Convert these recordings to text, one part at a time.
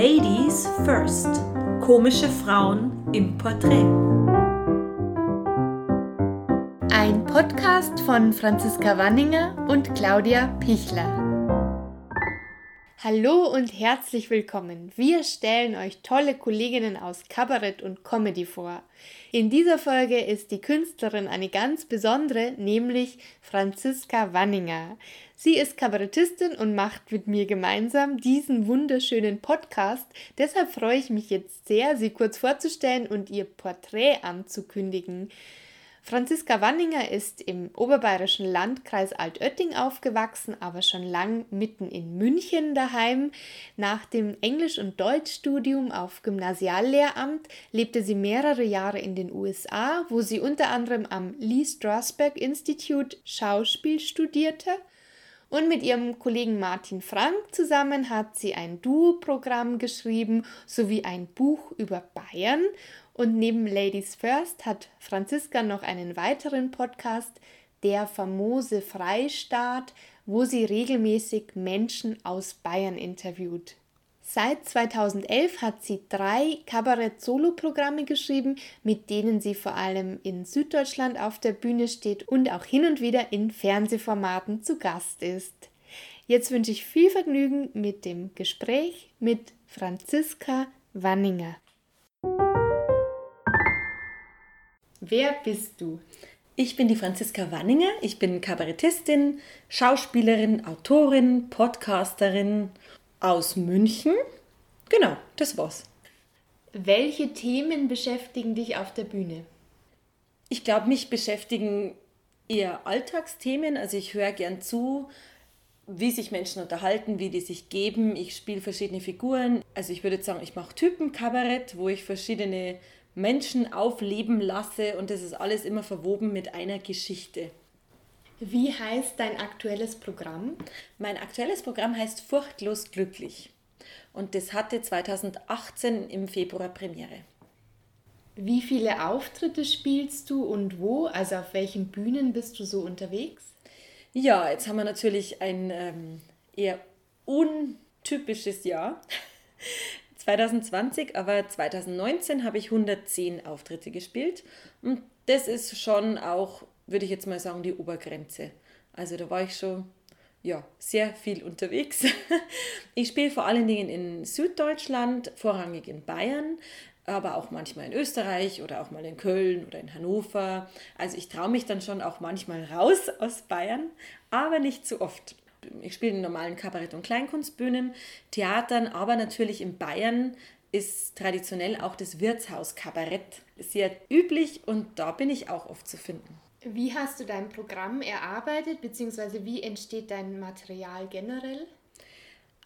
Ladies First. Komische Frauen im Porträt. Ein Podcast von Franziska Wanninger und Claudia Pichler. Hallo und herzlich willkommen. Wir stellen euch tolle Kolleginnen aus Kabarett und Comedy vor. In dieser Folge ist die Künstlerin eine ganz besondere, nämlich Franziska Wanninger. Sie ist Kabarettistin und macht mit mir gemeinsam diesen wunderschönen Podcast. Deshalb freue ich mich jetzt sehr, sie kurz vorzustellen und ihr Porträt anzukündigen. Franziska Wanninger ist im oberbayerischen Landkreis Altötting aufgewachsen, aber schon lang mitten in München daheim. Nach dem Englisch- und Deutschstudium auf Gymnasiallehramt lebte sie mehrere Jahre in den USA, wo sie unter anderem am Lee Strasberg Institute Schauspiel studierte. Und mit ihrem Kollegen Martin Frank zusammen hat sie ein Duo-Programm geschrieben sowie ein Buch über Bayern und neben Ladies First hat Franziska noch einen weiteren Podcast, der famose Freistaat, wo sie regelmäßig Menschen aus Bayern interviewt. Seit 2011 hat sie drei Kabarett-Solo-Programme geschrieben, mit denen sie vor allem in Süddeutschland auf der Bühne steht und auch hin und wieder in Fernsehformaten zu Gast ist. Jetzt wünsche ich viel Vergnügen mit dem Gespräch mit Franziska Wanninger. Wer bist du? Ich bin die Franziska Wanninger. Ich bin Kabarettistin, Schauspielerin, Autorin, Podcasterin aus München. Genau, das war's. Welche Themen beschäftigen dich auf der Bühne? Ich glaube, mich beschäftigen eher Alltagsthemen. Also ich höre gern zu, wie sich Menschen unterhalten, wie die sich geben. Ich spiele verschiedene Figuren. Also ich würde sagen, ich mache Typenkabarett, wo ich verschiedene Menschen aufleben lasse und das ist alles immer verwoben mit einer Geschichte. Wie heißt dein aktuelles Programm? Mein aktuelles Programm heißt Furchtlos glücklich und das hatte 2018 im Februar Premiere. Wie viele Auftritte spielst du und wo? Also auf welchen Bühnen bist du so unterwegs? Ja, jetzt haben wir natürlich ein ähm, eher untypisches Jahr. 2020, aber 2019 habe ich 110 Auftritte gespielt und das ist schon auch, würde ich jetzt mal sagen, die Obergrenze. Also da war ich schon ja, sehr viel unterwegs. Ich spiele vor allen Dingen in Süddeutschland, vorrangig in Bayern, aber auch manchmal in Österreich oder auch mal in Köln oder in Hannover. Also ich traue mich dann schon auch manchmal raus aus Bayern, aber nicht zu oft ich spiele in normalen Kabarett- und Kleinkunstbühnen, Theatern, aber natürlich in Bayern ist traditionell auch das Wirtshaus-Kabarett sehr üblich und da bin ich auch oft zu finden. Wie hast du dein Programm erarbeitet, beziehungsweise wie entsteht dein Material generell?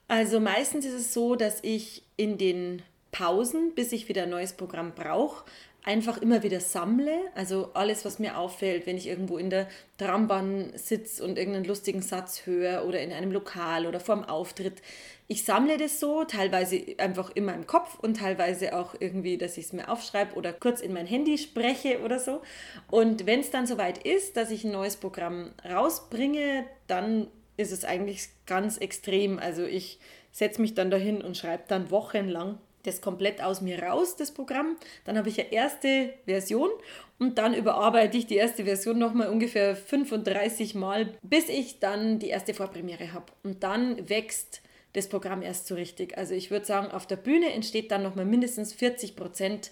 Also meistens ist es so, dass ich in den Pausen, bis ich wieder ein neues Programm brauche, einfach immer wieder sammle. Also alles, was mir auffällt, wenn ich irgendwo in der Trambahn sitze und irgendeinen lustigen Satz höre oder in einem Lokal oder vorm Auftritt. Ich sammle das so, teilweise einfach in meinem Kopf und teilweise auch irgendwie, dass ich es mir aufschreibe oder kurz in mein Handy spreche oder so. Und wenn es dann soweit ist, dass ich ein neues Programm rausbringe, dann ist es eigentlich ganz extrem. Also ich setze mich dann dahin und schreibe dann wochenlang das komplett aus mir raus, das Programm. Dann habe ich eine erste Version und dann überarbeite ich die erste Version nochmal ungefähr 35 Mal, bis ich dann die erste Vorpremiere habe. Und dann wächst das Programm erst so richtig. Also ich würde sagen, auf der Bühne entsteht dann nochmal mindestens 40 Prozent,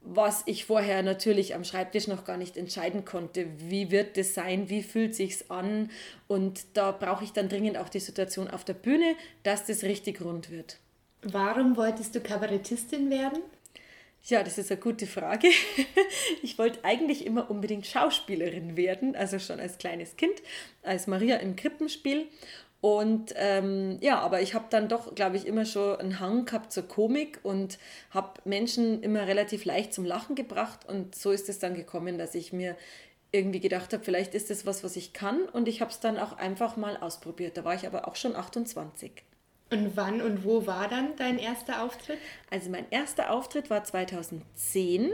was ich vorher natürlich am Schreibtisch noch gar nicht entscheiden konnte. Wie wird das sein? Wie fühlt sich's an? Und da brauche ich dann dringend auch die Situation auf der Bühne, dass das richtig rund wird. Warum wolltest du Kabarettistin werden? Ja, das ist eine gute Frage. Ich wollte eigentlich immer unbedingt Schauspielerin werden, also schon als kleines Kind, als Maria im Krippenspiel. Und ähm, ja, aber ich habe dann doch, glaube ich, immer schon einen Hang gehabt zur Komik und habe Menschen immer relativ leicht zum Lachen gebracht. Und so ist es dann gekommen, dass ich mir irgendwie gedacht habe, vielleicht ist das was, was ich kann. Und ich habe es dann auch einfach mal ausprobiert. Da war ich aber auch schon 28. Und wann und wo war dann dein erster Auftritt? Also mein erster Auftritt war 2010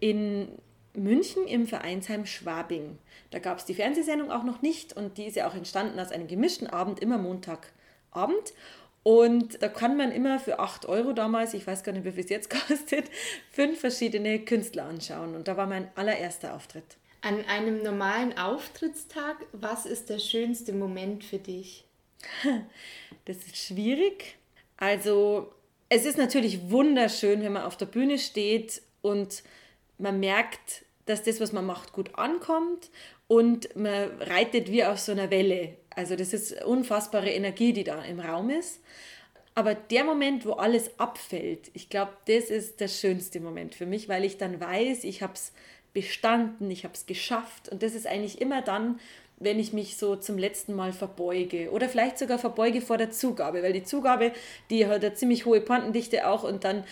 in München im Vereinsheim Schwabing. Da gab es die Fernsehsendung auch noch nicht und die ist ja auch entstanden aus einem gemischten Abend, immer Montagabend. Und da kann man immer für 8 Euro damals, ich weiß gar nicht, wie viel es jetzt kostet, fünf verschiedene Künstler anschauen. Und da war mein allererster Auftritt. An einem normalen Auftrittstag, was ist der schönste Moment für dich? Das ist schwierig. Also es ist natürlich wunderschön, wenn man auf der Bühne steht und man merkt, dass das, was man macht, gut ankommt und man reitet wie auf so einer Welle. Also das ist unfassbare Energie, die da im Raum ist. Aber der Moment, wo alles abfällt, ich glaube, das ist der schönste Moment für mich, weil ich dann weiß, ich habe es bestanden, ich habe es geschafft. Und das ist eigentlich immer dann, wenn ich mich so zum letzten Mal verbeuge oder vielleicht sogar verbeuge vor der Zugabe, weil die Zugabe, die hat eine ziemlich hohe Pontendichte auch und dann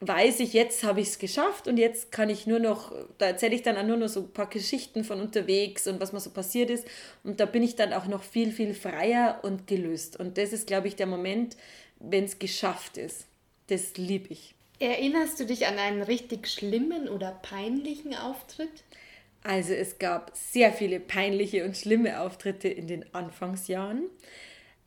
weiß ich, jetzt habe ich es geschafft und jetzt kann ich nur noch, da erzähle ich dann auch nur noch so ein paar Geschichten von unterwegs und was mir so passiert ist und da bin ich dann auch noch viel, viel freier und gelöst und das ist, glaube ich, der Moment, wenn es geschafft ist. Das liebe ich. Erinnerst du dich an einen richtig schlimmen oder peinlichen Auftritt? Also es gab sehr viele peinliche und schlimme Auftritte in den Anfangsjahren.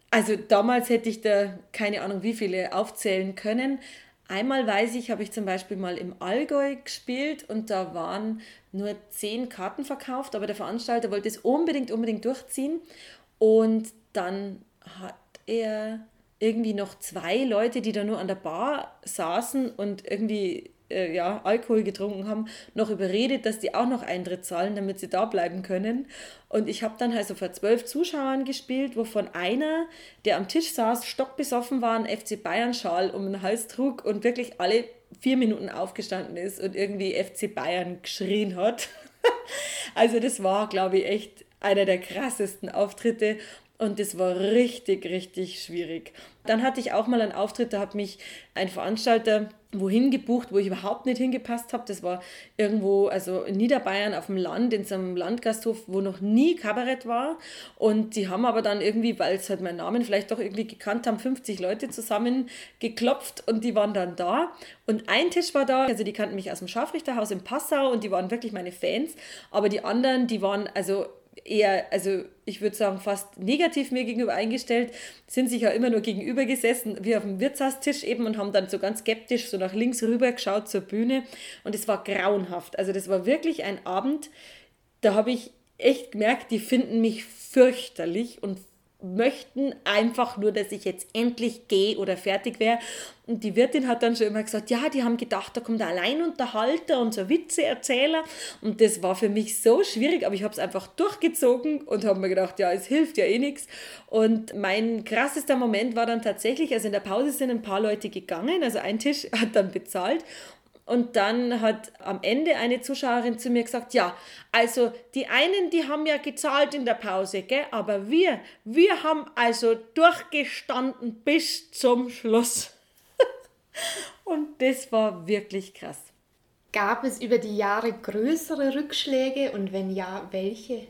Also damals hätte ich da keine Ahnung, wie viele aufzählen können. Einmal weiß ich, habe ich zum Beispiel mal im Allgäu gespielt und da waren nur zehn Karten verkauft, aber der Veranstalter wollte es unbedingt, unbedingt durchziehen. Und dann hat er irgendwie noch zwei Leute, die da nur an der Bar saßen und irgendwie äh, ja, Alkohol getrunken haben, noch überredet, dass die auch noch Eintritt zahlen, damit sie da bleiben können. Und ich habe dann also vor zwölf Zuschauern gespielt, wovon einer, der am Tisch saß, stockbesoffen war, einen FC Bayern-Schal um den Hals trug und wirklich alle vier Minuten aufgestanden ist und irgendwie FC Bayern geschrien hat. also das war, glaube ich, echt einer der krassesten Auftritte und das war richtig, richtig schwierig. Dann hatte ich auch mal einen Auftritt, da hat mich ein Veranstalter wohin gebucht, wo ich überhaupt nicht hingepasst habe. Das war irgendwo, also in Niederbayern auf dem Land, in so einem Landgasthof, wo noch nie Kabarett war. Und die haben aber dann irgendwie, weil es halt meinen Namen vielleicht doch irgendwie gekannt haben, 50 Leute zusammen geklopft und die waren dann da. Und ein Tisch war da, also die kannten mich aus dem Scharfrichterhaus in Passau und die waren wirklich meine Fans. Aber die anderen, die waren also eher, also ich würde sagen, fast negativ mir gegenüber eingestellt, sind sich ja immer nur gegenüber gesessen, wie auf dem Wirtshaustisch eben und haben dann so ganz skeptisch so nach links rüber geschaut zur Bühne und es war grauenhaft. Also das war wirklich ein Abend, da habe ich echt gemerkt, die finden mich fürchterlich und möchten einfach nur, dass ich jetzt endlich gehe oder fertig wäre. Und die Wirtin hat dann schon immer gesagt, ja, die haben gedacht, da kommt der Alleinunterhalter und so Witzeerzähler. Und das war für mich so schwierig, aber ich habe es einfach durchgezogen und habe mir gedacht, ja, es hilft ja eh nichts. Und mein krassester Moment war dann tatsächlich, also in der Pause sind ein paar Leute gegangen, also ein Tisch hat dann bezahlt und dann hat am Ende eine Zuschauerin zu mir gesagt, ja, also die einen, die haben ja gezahlt in der Pause, gell? aber wir, wir haben also durchgestanden bis zum Schluss. und das war wirklich krass. Gab es über die Jahre größere Rückschläge und wenn ja, welche?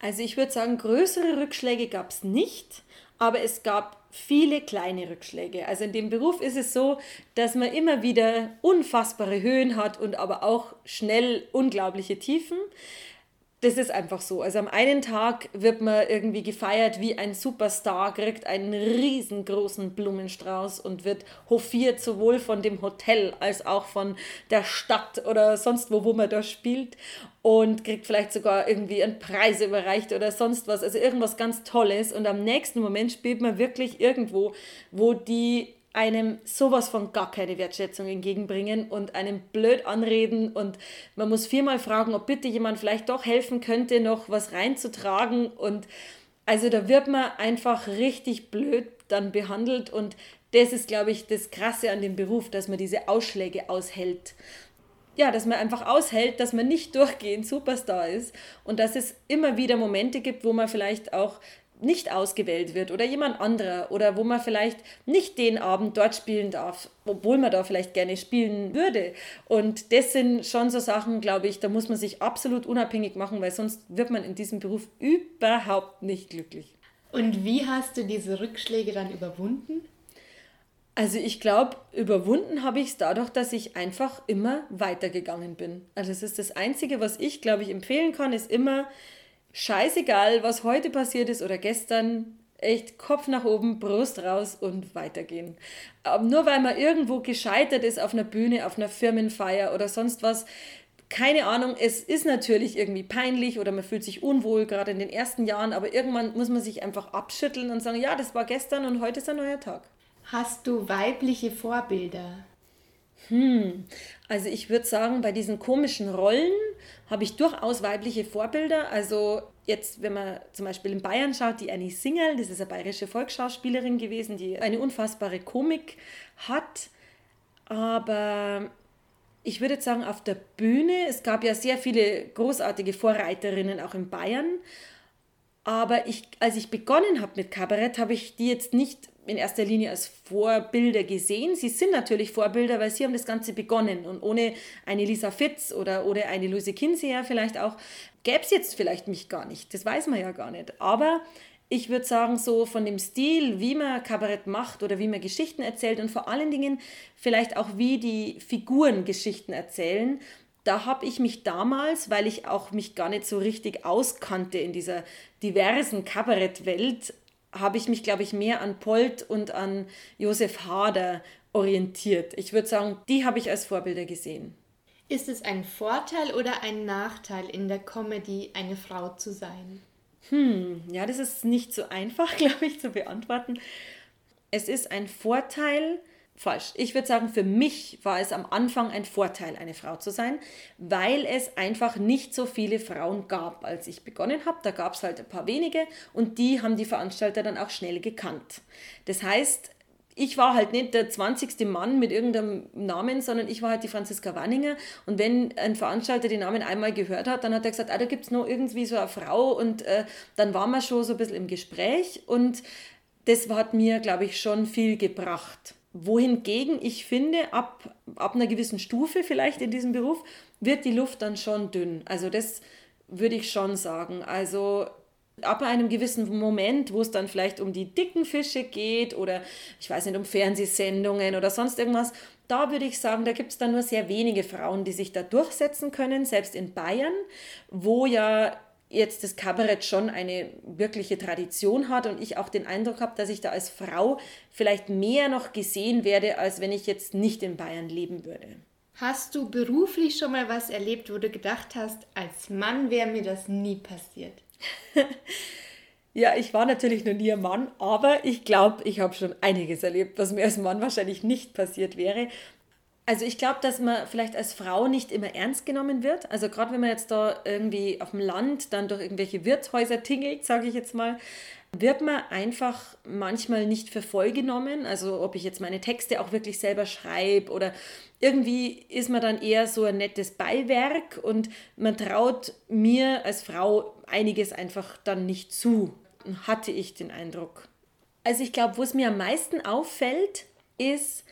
Also ich würde sagen, größere Rückschläge gab es nicht, aber es gab viele kleine Rückschläge. Also in dem Beruf ist es so, dass man immer wieder unfassbare Höhen hat und aber auch schnell unglaubliche Tiefen. Das ist einfach so. Also am einen Tag wird man irgendwie gefeiert wie ein Superstar, kriegt einen riesengroßen Blumenstrauß und wird hofiert sowohl von dem Hotel als auch von der Stadt oder sonst wo, wo man da spielt und kriegt vielleicht sogar irgendwie einen Preis überreicht oder sonst was. Also irgendwas ganz Tolles. Und am nächsten Moment spielt man wirklich irgendwo, wo die einem sowas von gar keine Wertschätzung entgegenbringen und einem blöd anreden. Und man muss viermal fragen, ob bitte jemand vielleicht doch helfen könnte, noch was reinzutragen. Und also da wird man einfach richtig blöd dann behandelt. Und das ist, glaube ich, das Krasse an dem Beruf, dass man diese Ausschläge aushält. Ja, dass man einfach aushält, dass man nicht durchgehend Superstar ist und dass es immer wieder Momente gibt, wo man vielleicht auch nicht ausgewählt wird oder jemand anderer oder wo man vielleicht nicht den Abend dort spielen darf, obwohl man da vielleicht gerne spielen würde. Und das sind schon so Sachen, glaube ich, da muss man sich absolut unabhängig machen, weil sonst wird man in diesem Beruf überhaupt nicht glücklich. Und wie hast du diese Rückschläge dann überwunden? Also ich glaube, überwunden habe ich es dadurch, dass ich einfach immer weitergegangen bin. Also es ist das Einzige, was ich, glaube ich, empfehlen kann, ist immer, scheißegal, was heute passiert ist oder gestern, echt Kopf nach oben, Brust raus und weitergehen. Aber nur weil man irgendwo gescheitert ist auf einer Bühne, auf einer Firmenfeier oder sonst was, keine Ahnung, es ist natürlich irgendwie peinlich oder man fühlt sich unwohl, gerade in den ersten Jahren, aber irgendwann muss man sich einfach abschütteln und sagen, ja, das war gestern und heute ist ein neuer Tag. Hast du weibliche Vorbilder? Hm, also ich würde sagen, bei diesen komischen Rollen habe ich durchaus weibliche Vorbilder. Also jetzt, wenn man zum Beispiel in Bayern schaut, die Annie Singel, das ist eine bayerische Volksschauspielerin gewesen, die eine unfassbare Komik hat. Aber ich würde sagen, auf der Bühne, es gab ja sehr viele großartige Vorreiterinnen auch in Bayern. Aber ich, als ich begonnen habe mit Kabarett, habe ich die jetzt nicht in erster Linie als Vorbilder gesehen. Sie sind natürlich Vorbilder, weil sie haben das Ganze begonnen. Und ohne eine Lisa Fitz oder, oder eine Luise Kinseher vielleicht auch, gäbe es jetzt vielleicht mich gar nicht. Das weiß man ja gar nicht. Aber ich würde sagen, so von dem Stil, wie man Kabarett macht oder wie man Geschichten erzählt und vor allen Dingen vielleicht auch, wie die Figuren Geschichten erzählen, da habe ich mich damals, weil ich auch mich gar nicht so richtig auskannte in dieser diversen Kabarettwelt, habe ich mich, glaube ich, mehr an Polt und an Josef Hader orientiert. Ich würde sagen, die habe ich als Vorbilder gesehen. Ist es ein Vorteil oder ein Nachteil in der Comedy, eine Frau zu sein? Hm, ja, das ist nicht so einfach, glaube ich, zu beantworten. Es ist ein Vorteil, falsch. Ich würde sagen, für mich war es am Anfang ein Vorteil, eine Frau zu sein, weil es einfach nicht so viele Frauen gab, als ich begonnen habe. Da gab es halt ein paar wenige und die haben die Veranstalter dann auch schnell gekannt. Das heißt, ich war halt nicht der 20. Mann mit irgendeinem Namen, sondern ich war halt die Franziska Wanninger. Und wenn ein Veranstalter den Namen einmal gehört hat, dann hat er gesagt, ah, da gibt es noch irgendwie so eine Frau. Und äh, dann waren wir schon so ein bisschen im Gespräch. Und das hat mir, glaube ich, schon viel gebracht wohingegen ich finde, ab, ab einer gewissen Stufe vielleicht in diesem Beruf wird die Luft dann schon dünn. Also das würde ich schon sagen. Also ab einem gewissen Moment, wo es dann vielleicht um die dicken Fische geht oder ich weiß nicht, um Fernsehsendungen oder sonst irgendwas, da würde ich sagen, da gibt es dann nur sehr wenige Frauen, die sich da durchsetzen können, selbst in Bayern, wo ja jetzt das Kabarett schon eine wirkliche Tradition hat und ich auch den Eindruck habe, dass ich da als Frau vielleicht mehr noch gesehen werde, als wenn ich jetzt nicht in Bayern leben würde. Hast du beruflich schon mal was erlebt, wo du gedacht hast, als Mann wäre mir das nie passiert? ja, ich war natürlich noch nie ein Mann, aber ich glaube, ich habe schon einiges erlebt, was mir als Mann wahrscheinlich nicht passiert wäre. Also ich glaube, dass man vielleicht als Frau nicht immer ernst genommen wird. Also gerade wenn man jetzt da irgendwie auf dem Land dann durch irgendwelche Wirtshäuser tingelt, sage ich jetzt mal, wird man einfach manchmal nicht für voll genommen. Also ob ich jetzt meine Texte auch wirklich selber schreibe oder irgendwie ist man dann eher so ein nettes Beiwerk und man traut mir als Frau einiges einfach dann nicht zu, hatte ich den Eindruck. Also ich glaube, wo es mir am meisten auffällt, ist,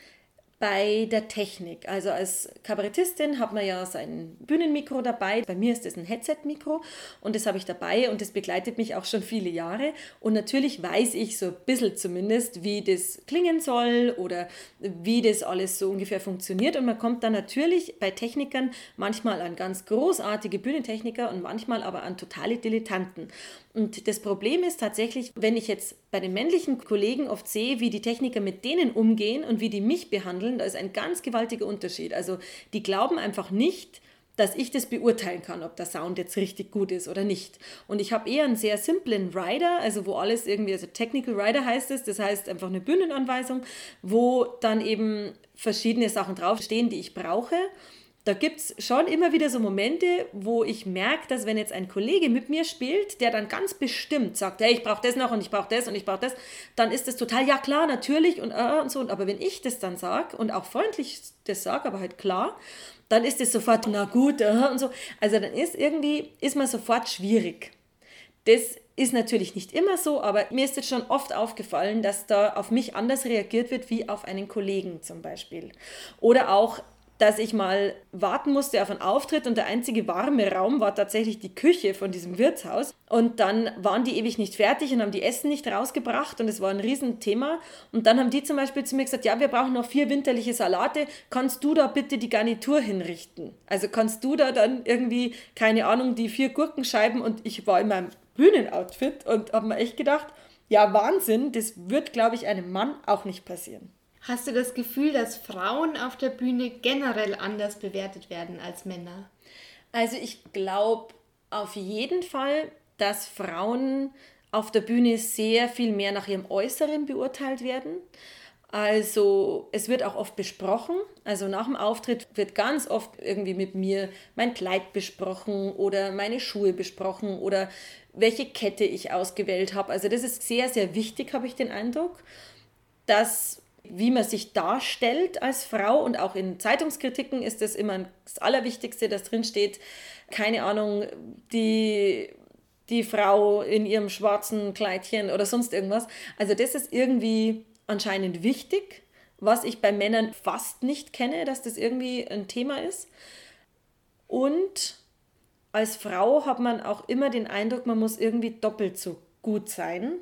bei der Technik. Also als Kabarettistin hat man ja sein Bühnenmikro dabei. Bei mir ist es ein Headset-Mikro und das habe ich dabei und das begleitet mich auch schon viele Jahre. Und natürlich weiß ich so ein bisschen zumindest, wie das klingen soll oder wie das alles so ungefähr funktioniert. Und man kommt dann natürlich bei Technikern manchmal an ganz großartige Bühnentechniker und manchmal aber an totale Dilettanten. Und das Problem ist tatsächlich, wenn ich jetzt bei den männlichen Kollegen oft sehe, wie die Techniker mit denen umgehen und wie die mich behandeln, da ist ein ganz gewaltiger Unterschied. Also die glauben einfach nicht, dass ich das beurteilen kann, ob der Sound jetzt richtig gut ist oder nicht. Und ich habe eher einen sehr simplen Rider, also wo alles irgendwie, also Technical Rider heißt es, das heißt einfach eine Bühnenanweisung, wo dann eben verschiedene Sachen draufstehen, die ich brauche da gibt es schon immer wieder so Momente, wo ich merke, dass wenn jetzt ein Kollege mit mir spielt, der dann ganz bestimmt sagt, hey, ich brauche das noch und ich brauche das und ich brauche das, dann ist das total, ja klar, natürlich und, äh, und so. Aber wenn ich das dann sage und auch freundlich das sage, aber halt klar, dann ist es sofort, na gut, äh, und so. Also dann ist irgendwie, ist man sofort schwierig. Das ist natürlich nicht immer so, aber mir ist jetzt schon oft aufgefallen, dass da auf mich anders reagiert wird wie auf einen Kollegen zum Beispiel. Oder auch dass ich mal warten musste auf einen Auftritt und der einzige warme Raum war tatsächlich die Küche von diesem Wirtshaus. Und dann waren die ewig nicht fertig und haben die Essen nicht rausgebracht und es war ein Riesenthema. Und dann haben die zum Beispiel zu mir gesagt, ja, wir brauchen noch vier winterliche Salate, kannst du da bitte die Garnitur hinrichten? Also kannst du da dann irgendwie, keine Ahnung, die vier Gurkenscheiben und ich war in meinem Bühnenoutfit und habe mir echt gedacht, ja, Wahnsinn, das wird, glaube ich, einem Mann auch nicht passieren. Hast du das Gefühl, dass Frauen auf der Bühne generell anders bewertet werden als Männer? Also ich glaube auf jeden Fall, dass Frauen auf der Bühne sehr viel mehr nach ihrem Äußeren beurteilt werden. Also es wird auch oft besprochen. Also nach dem Auftritt wird ganz oft irgendwie mit mir mein Kleid besprochen oder meine Schuhe besprochen oder welche Kette ich ausgewählt habe. Also das ist sehr, sehr wichtig, habe ich den Eindruck, dass wie man sich darstellt als Frau und auch in Zeitungskritiken ist das immer das Allerwichtigste, dass drin steht, keine Ahnung, die die Frau in ihrem schwarzen Kleidchen oder sonst irgendwas. Also das ist irgendwie anscheinend wichtig, was ich bei Männern fast nicht kenne, dass das irgendwie ein Thema ist. Und als Frau hat man auch immer den Eindruck, man muss irgendwie doppelt so gut sein,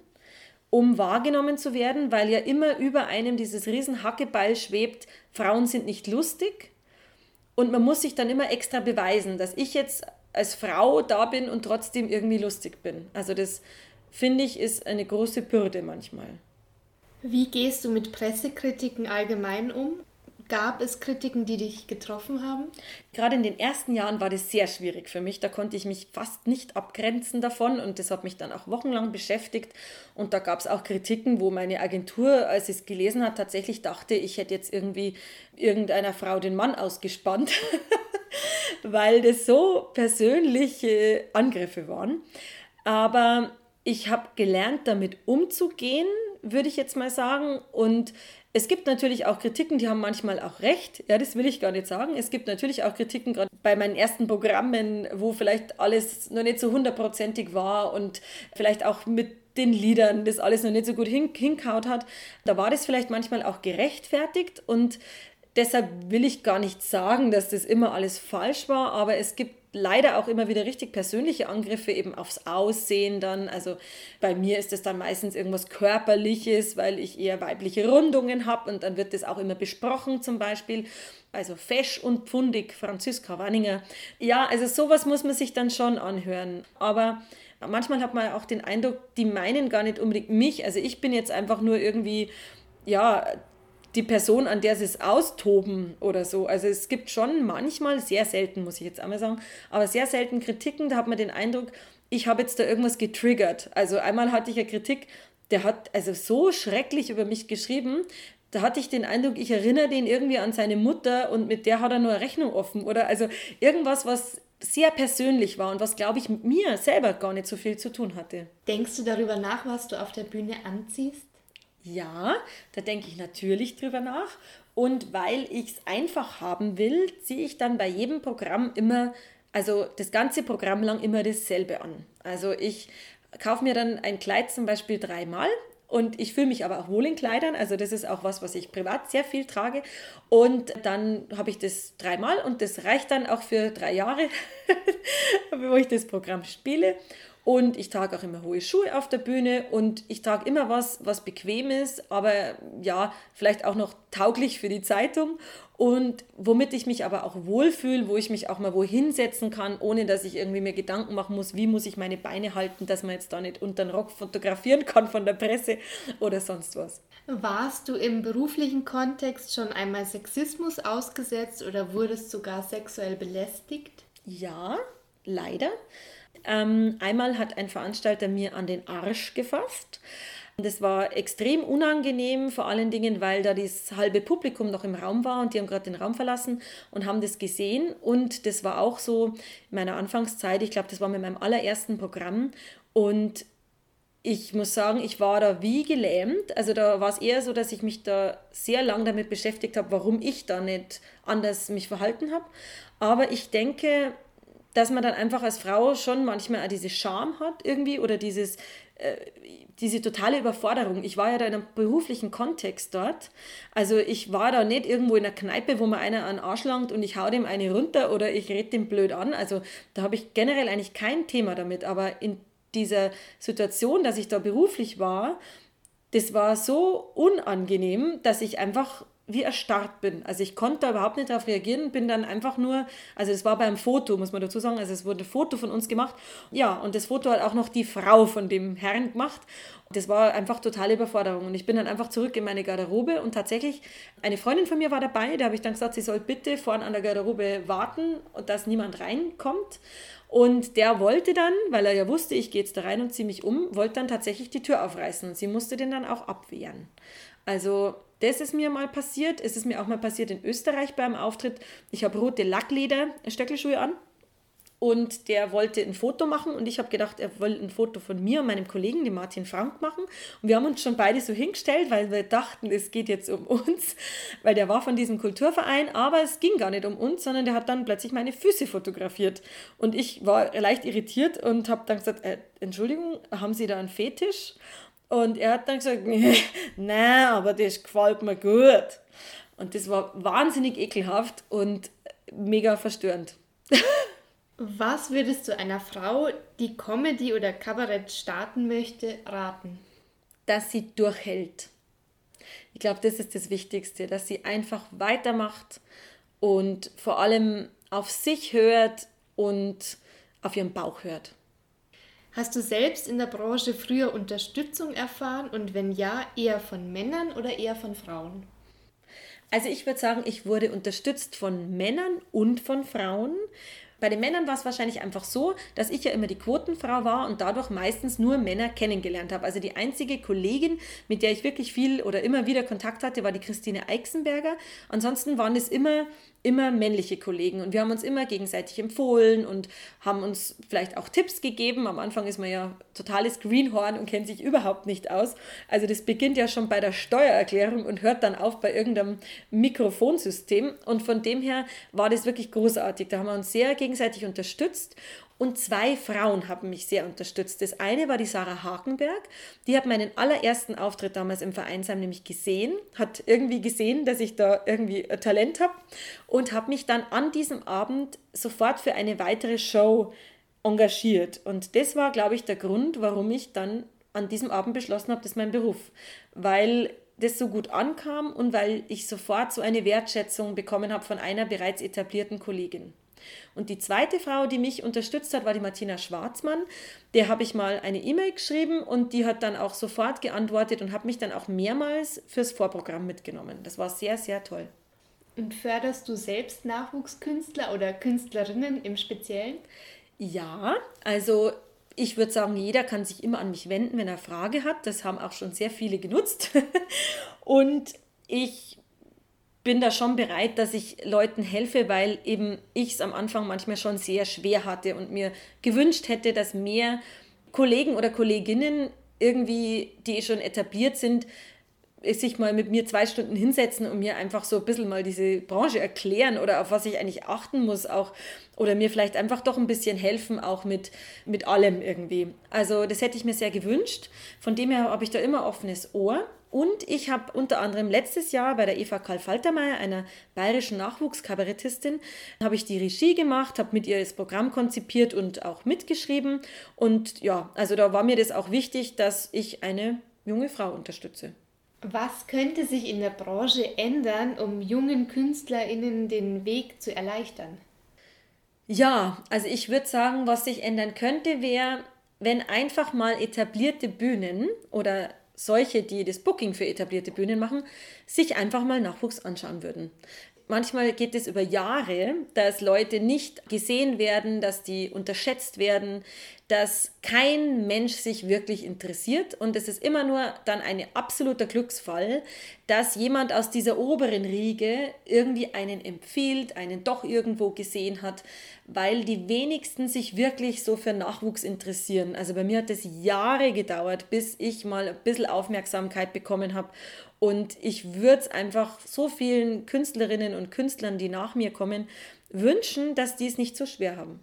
um wahrgenommen zu werden, weil ja immer über einem dieses riesen Hackebeil schwebt, Frauen sind nicht lustig. Und man muss sich dann immer extra beweisen, dass ich jetzt als Frau da bin und trotzdem irgendwie lustig bin. Also das finde ich ist eine große Bürde manchmal. Wie gehst du mit Pressekritiken allgemein um? Gab es Kritiken, die dich getroffen haben? Gerade in den ersten Jahren war das sehr schwierig für mich. Da konnte ich mich fast nicht abgrenzen davon und das hat mich dann auch wochenlang beschäftigt. Und da gab es auch Kritiken, wo meine Agentur, als sie es gelesen hat, tatsächlich dachte, ich hätte jetzt irgendwie irgendeiner Frau den Mann ausgespannt, weil das so persönliche Angriffe waren. Aber ich habe gelernt, damit umzugehen würde ich jetzt mal sagen. Und es gibt natürlich auch Kritiken, die haben manchmal auch recht. Ja, das will ich gar nicht sagen. Es gibt natürlich auch Kritiken, gerade bei meinen ersten Programmen, wo vielleicht alles noch nicht so hundertprozentig war und vielleicht auch mit den Liedern das alles noch nicht so gut hin, hinkaut hat. Da war das vielleicht manchmal auch gerechtfertigt und deshalb will ich gar nicht sagen, dass das immer alles falsch war, aber es gibt leider auch immer wieder richtig persönliche Angriffe eben aufs Aussehen dann. Also bei mir ist es dann meistens irgendwas Körperliches, weil ich eher weibliche Rundungen habe und dann wird das auch immer besprochen zum Beispiel. Also fesch und pfundig, Franziska Wanninger. Ja, also sowas muss man sich dann schon anhören. Aber manchmal hat man auch den Eindruck, die meinen gar nicht unbedingt mich. Also ich bin jetzt einfach nur irgendwie ja, die Person, an der sie es austoben oder so. Also es gibt schon manchmal, sehr selten muss ich jetzt einmal sagen, aber sehr selten Kritiken, da hat man den Eindruck, ich habe jetzt da irgendwas getriggert. Also einmal hatte ich eine Kritik, der hat also so schrecklich über mich geschrieben, da hatte ich den Eindruck, ich erinnere den irgendwie an seine Mutter und mit der hat er nur eine Rechnung offen oder also irgendwas, was sehr persönlich war und was, glaube ich, mit mir selber gar nicht so viel zu tun hatte. Denkst du darüber nach, was du auf der Bühne anziehst? Ja, da denke ich natürlich drüber nach. Und weil ich es einfach haben will, ziehe ich dann bei jedem Programm immer, also das ganze Programm lang immer dasselbe an. Also ich kaufe mir dann ein Kleid zum Beispiel dreimal und ich fühle mich aber auch wohl in Kleidern. Also das ist auch was, was ich privat sehr viel trage. Und dann habe ich das dreimal und das reicht dann auch für drei Jahre, wo ich das Programm spiele. Und ich trage auch immer hohe Schuhe auf der Bühne und ich trage immer was, was bequem ist, aber ja, vielleicht auch noch tauglich für die Zeitung und womit ich mich aber auch wohlfühle, wo ich mich auch mal wohin setzen kann, ohne dass ich irgendwie mir Gedanken machen muss, wie muss ich meine Beine halten, dass man jetzt da nicht unter den Rock fotografieren kann von der Presse oder sonst was. Warst du im beruflichen Kontext schon einmal Sexismus ausgesetzt oder wurdest sogar sexuell belästigt? Ja, leider. Ähm, einmal hat ein Veranstalter mir an den Arsch gefasst. Das war extrem unangenehm, vor allen Dingen, weil da das halbe Publikum noch im Raum war und die haben gerade den Raum verlassen und haben das gesehen. Und das war auch so in meiner Anfangszeit, ich glaube, das war mit meinem allerersten Programm. Und ich muss sagen, ich war da wie gelähmt. Also da war es eher so, dass ich mich da sehr lang damit beschäftigt habe, warum ich da nicht anders mich verhalten habe. Aber ich denke, dass man dann einfach als Frau schon manchmal auch diese Scham hat irgendwie oder dieses, äh, diese totale Überforderung. Ich war ja da in einem beruflichen Kontext dort. Also ich war da nicht irgendwo in einer Kneipe, wo mir einer an den Arsch langt und ich hau dem eine runter oder ich rede dem blöd an. Also da habe ich generell eigentlich kein Thema damit. Aber in dieser Situation, dass ich da beruflich war, das war so unangenehm, dass ich einfach wie erstarrt bin. Also ich konnte da überhaupt nicht darauf reagieren, bin dann einfach nur, also es war beim Foto, muss man dazu sagen, also es wurde ein Foto von uns gemacht. Ja, und das Foto hat auch noch die Frau von dem Herrn gemacht. Das war einfach totale Überforderung. Und ich bin dann einfach zurück in meine Garderobe und tatsächlich, eine Freundin von mir war dabei, da habe ich dann gesagt, sie soll bitte vorne an der Garderobe warten und dass niemand reinkommt. Und der wollte dann, weil er ja wusste, ich gehe jetzt da rein und ziehe mich um, wollte dann tatsächlich die Tür aufreißen. Und sie musste den dann auch abwehren. Also das ist mir mal passiert. Es ist mir auch mal passiert in Österreich beim Auftritt. Ich habe rote Lackleder-Stöckelschuhe an und der wollte ein Foto machen und ich habe gedacht, er will ein Foto von mir und meinem Kollegen, dem Martin Frank, machen. Und wir haben uns schon beide so hingestellt, weil wir dachten, es geht jetzt um uns, weil der war von diesem Kulturverein, aber es ging gar nicht um uns, sondern der hat dann plötzlich meine Füße fotografiert. Und ich war leicht irritiert und habe dann gesagt, äh, Entschuldigung, haben Sie da einen Fetisch? Und er hat dann gesagt, nein, aber das gefällt mir gut. Und das war wahnsinnig ekelhaft und mega verstörend. Was würdest du einer Frau, die Comedy oder Kabarett starten möchte, raten? Dass sie durchhält. Ich glaube, das ist das Wichtigste, dass sie einfach weitermacht und vor allem auf sich hört und auf ihren Bauch hört. Hast du selbst in der Branche früher Unterstützung erfahren und wenn ja, eher von Männern oder eher von Frauen? Also ich würde sagen, ich wurde unterstützt von Männern und von Frauen. Bei den Männern war es wahrscheinlich einfach so, dass ich ja immer die Quotenfrau war und dadurch meistens nur Männer kennengelernt habe. Also die einzige Kollegin, mit der ich wirklich viel oder immer wieder Kontakt hatte, war die Christine Eichsenberger. Ansonsten waren es immer immer männliche Kollegen und wir haben uns immer gegenseitig empfohlen und haben uns vielleicht auch Tipps gegeben. Am Anfang ist man ja totales Greenhorn und kennt sich überhaupt nicht aus. Also das beginnt ja schon bei der Steuererklärung und hört dann auf bei irgendeinem Mikrofonsystem und von dem her war das wirklich großartig. Da haben wir uns sehr gegenseitig unterstützt und zwei Frauen haben mich sehr unterstützt. Das eine war die Sarah Hakenberg. Die hat meinen allerersten Auftritt damals im Vereinsheim nämlich gesehen, hat irgendwie gesehen, dass ich da irgendwie Talent habe und habe mich dann an diesem Abend sofort für eine weitere Show engagiert. Und das war, glaube ich, der Grund, warum ich dann an diesem Abend beschlossen habe, das ist mein Beruf. Weil das so gut ankam und weil ich sofort so eine Wertschätzung bekommen habe von einer bereits etablierten Kollegin. Und die zweite Frau, die mich unterstützt hat, war die Martina Schwarzmann. Der habe ich mal eine E-Mail geschrieben und die hat dann auch sofort geantwortet und hat mich dann auch mehrmals fürs Vorprogramm mitgenommen. Das war sehr, sehr toll. Und förderst du selbst Nachwuchskünstler oder Künstlerinnen im Speziellen? Ja, also ich würde sagen, jeder kann sich immer an mich wenden, wenn er Frage hat. Das haben auch schon sehr viele genutzt. und ich bin da schon bereit, dass ich Leuten helfe, weil eben ich es am Anfang manchmal schon sehr schwer hatte und mir gewünscht hätte, dass mehr Kollegen oder Kolleginnen irgendwie, die schon etabliert sind, sich mal mit mir zwei Stunden hinsetzen und mir einfach so ein bisschen mal diese Branche erklären oder auf was ich eigentlich achten muss auch oder mir vielleicht einfach doch ein bisschen helfen auch mit, mit allem irgendwie. Also das hätte ich mir sehr gewünscht. Von dem her habe ich da immer offenes Ohr. Und ich habe unter anderem letztes Jahr bei der Eva Karl Faltermeier, einer bayerischen Nachwuchskabarettistin, habe ich die Regie gemacht, habe mit ihr das Programm konzipiert und auch mitgeschrieben. Und ja, also da war mir das auch wichtig, dass ich eine junge Frau unterstütze. Was könnte sich in der Branche ändern, um jungen KünstlerInnen den Weg zu erleichtern? Ja, also ich würde sagen, was sich ändern könnte, wäre, wenn einfach mal etablierte Bühnen oder solche, die das Booking für etablierte Bühnen machen, sich einfach mal Nachwuchs anschauen würden. Manchmal geht es über Jahre, dass Leute nicht gesehen werden, dass die unterschätzt werden, dass kein Mensch sich wirklich interessiert und es ist immer nur dann ein absoluter Glücksfall, dass jemand aus dieser oberen Riege irgendwie einen empfiehlt, einen doch irgendwo gesehen hat, weil die wenigsten sich wirklich so für Nachwuchs interessieren. Also bei mir hat es Jahre gedauert, bis ich mal ein bisschen Aufmerksamkeit bekommen habe und ich würde es einfach so vielen Künstlerinnen und Künstlern, die nach mir kommen, wünschen, dass die es nicht so schwer haben.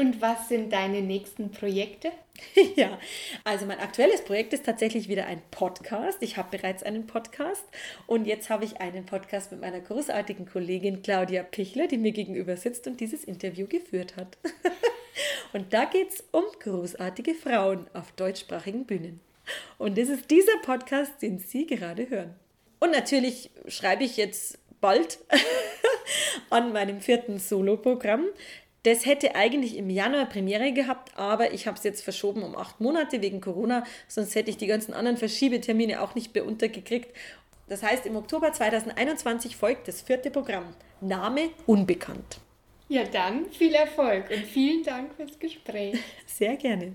Und was sind deine nächsten Projekte? ja, also mein aktuelles Projekt ist tatsächlich wieder ein Podcast. Ich habe bereits einen Podcast und jetzt habe ich einen Podcast mit meiner großartigen Kollegin Claudia Pichler, die mir gegenüber sitzt und dieses Interview geführt hat. und da geht es um großartige Frauen auf deutschsprachigen Bühnen. Und das ist dieser Podcast, den Sie gerade hören. Und natürlich schreibe ich jetzt bald an meinem vierten Solo-Programm. Das hätte eigentlich im Januar Premiere gehabt, aber ich habe es jetzt verschoben um acht Monate wegen Corona, sonst hätte ich die ganzen anderen Verschiebetermine auch nicht mehr untergekriegt. Das heißt, im Oktober 2021 folgt das vierte Programm. Name unbekannt. Ja, dann viel Erfolg und vielen Dank fürs Gespräch. Sehr gerne.